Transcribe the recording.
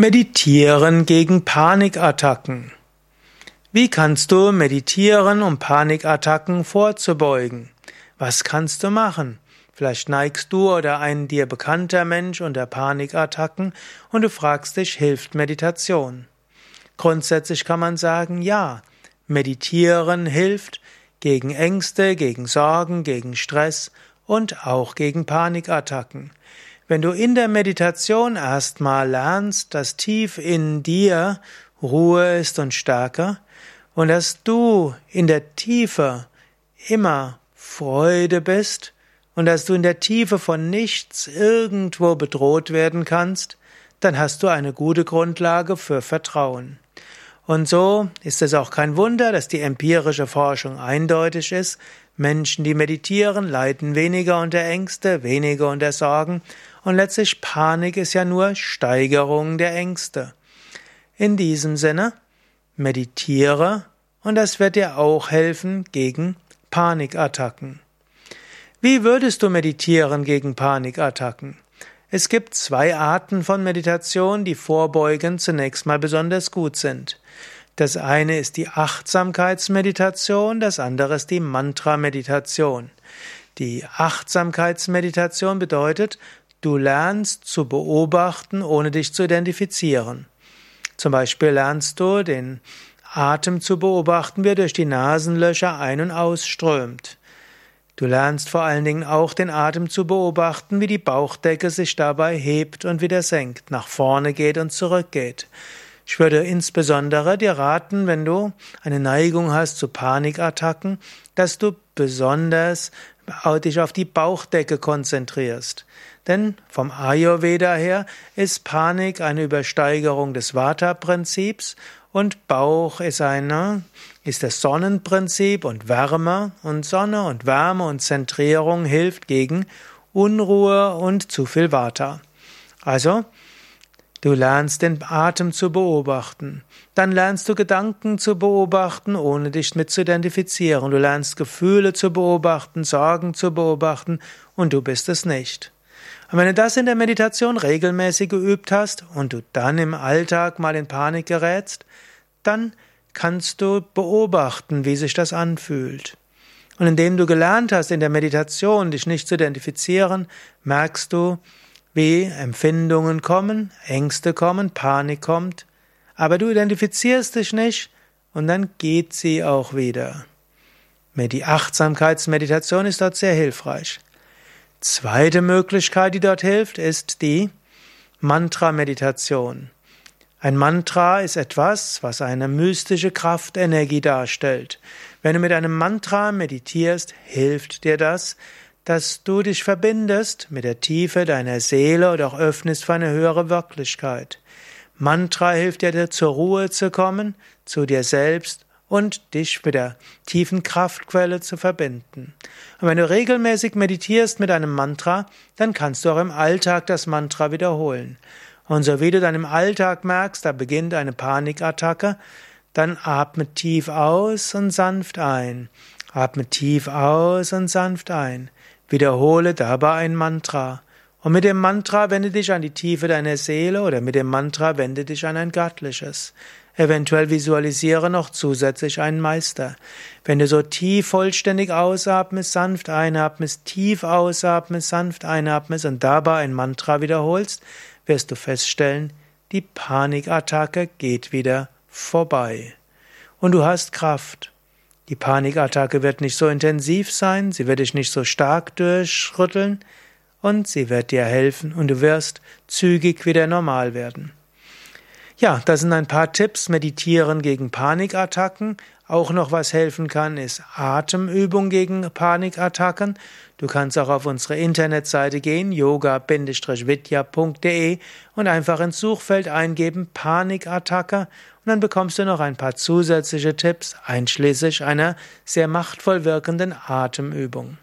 Meditieren gegen Panikattacken. Wie kannst du meditieren, um Panikattacken vorzubeugen? Was kannst du machen? Vielleicht neigst du oder ein dir bekannter Mensch unter Panikattacken und du fragst dich, hilft Meditation? Grundsätzlich kann man sagen, ja, meditieren hilft gegen Ängste, gegen Sorgen, gegen Stress und auch gegen Panikattacken. Wenn du in der Meditation erstmal lernst, dass tief in dir Ruhe ist und Stärke und dass du in der Tiefe immer Freude bist und dass du in der Tiefe von nichts irgendwo bedroht werden kannst, dann hast du eine gute Grundlage für Vertrauen. Und so ist es auch kein Wunder, dass die empirische Forschung eindeutig ist, Menschen, die meditieren, leiden weniger unter Ängste, weniger unter Sorgen und letztlich Panik ist ja nur Steigerung der Ängste. In diesem Sinne, meditiere und das wird dir auch helfen gegen Panikattacken. Wie würdest du meditieren gegen Panikattacken? Es gibt zwei Arten von Meditation, die vorbeugend zunächst mal besonders gut sind. Das eine ist die Achtsamkeitsmeditation, das andere ist die Mantra-Meditation. Die Achtsamkeitsmeditation bedeutet, du lernst zu beobachten, ohne dich zu identifizieren. Zum Beispiel lernst du den Atem zu beobachten, wie er durch die Nasenlöcher ein- und ausströmt. Du lernst vor allen Dingen auch den Atem zu beobachten, wie die Bauchdecke sich dabei hebt und wieder senkt, nach vorne geht und zurückgeht. Ich würde insbesondere dir raten, wenn du eine Neigung hast zu Panikattacken, dass du besonders dich auf die Bauchdecke konzentrierst. Denn vom Ayurveda her ist Panik eine Übersteigerung des Vata-Prinzips und Bauch ist eine, ist das Sonnenprinzip und Wärme und Sonne und Wärme und Zentrierung hilft gegen Unruhe und zu viel Vata. Also, Du lernst den Atem zu beobachten. Dann lernst du Gedanken zu beobachten, ohne dich mit zu identifizieren. Du lernst Gefühle zu beobachten, Sorgen zu beobachten und du bist es nicht. Und wenn du das in der Meditation regelmäßig geübt hast und du dann im Alltag mal in Panik gerätst, dann kannst du beobachten, wie sich das anfühlt. Und indem du gelernt hast, in der Meditation dich nicht zu identifizieren, merkst du, wie Empfindungen kommen, Ängste kommen, Panik kommt, aber du identifizierst dich nicht und dann geht sie auch wieder. Die Achtsamkeitsmeditation ist dort sehr hilfreich. Zweite Möglichkeit, die dort hilft, ist die Mantra-Meditation. Ein Mantra ist etwas, was eine mystische Kraftenergie darstellt. Wenn du mit einem Mantra meditierst, hilft dir das, dass du dich verbindest mit der Tiefe deiner Seele oder auch öffnest für eine höhere Wirklichkeit. Mantra hilft dir, zur Ruhe zu kommen, zu dir selbst und dich mit der tiefen Kraftquelle zu verbinden. Und wenn du regelmäßig meditierst mit einem Mantra, dann kannst du auch im Alltag das Mantra wiederholen. Und so wie du dann im Alltag merkst, da beginnt eine Panikattacke, dann atme tief aus und sanft ein. Atme tief aus und sanft ein. Wiederhole dabei ein Mantra. Und mit dem Mantra wende dich an die Tiefe deiner Seele oder mit dem Mantra wende dich an ein göttliches. Eventuell visualisiere noch zusätzlich einen Meister. Wenn du so tief vollständig ausatmest, sanft einatmest, tief ausatmest, sanft einatmest und dabei ein Mantra wiederholst, wirst du feststellen, die Panikattacke geht wieder vorbei. Und du hast Kraft. Die Panikattacke wird nicht so intensiv sein, sie wird dich nicht so stark durchrütteln und sie wird dir helfen und du wirst zügig wieder normal werden. Ja, das sind ein paar Tipps. Meditieren gegen Panikattacken. Auch noch was helfen kann, ist Atemübung gegen Panikattacken. Du kannst auch auf unsere Internetseite gehen, yoga-vidya.de und einfach ins Suchfeld eingeben Panikattacke und dann bekommst du noch ein paar zusätzliche Tipps, einschließlich einer sehr machtvoll wirkenden Atemübung.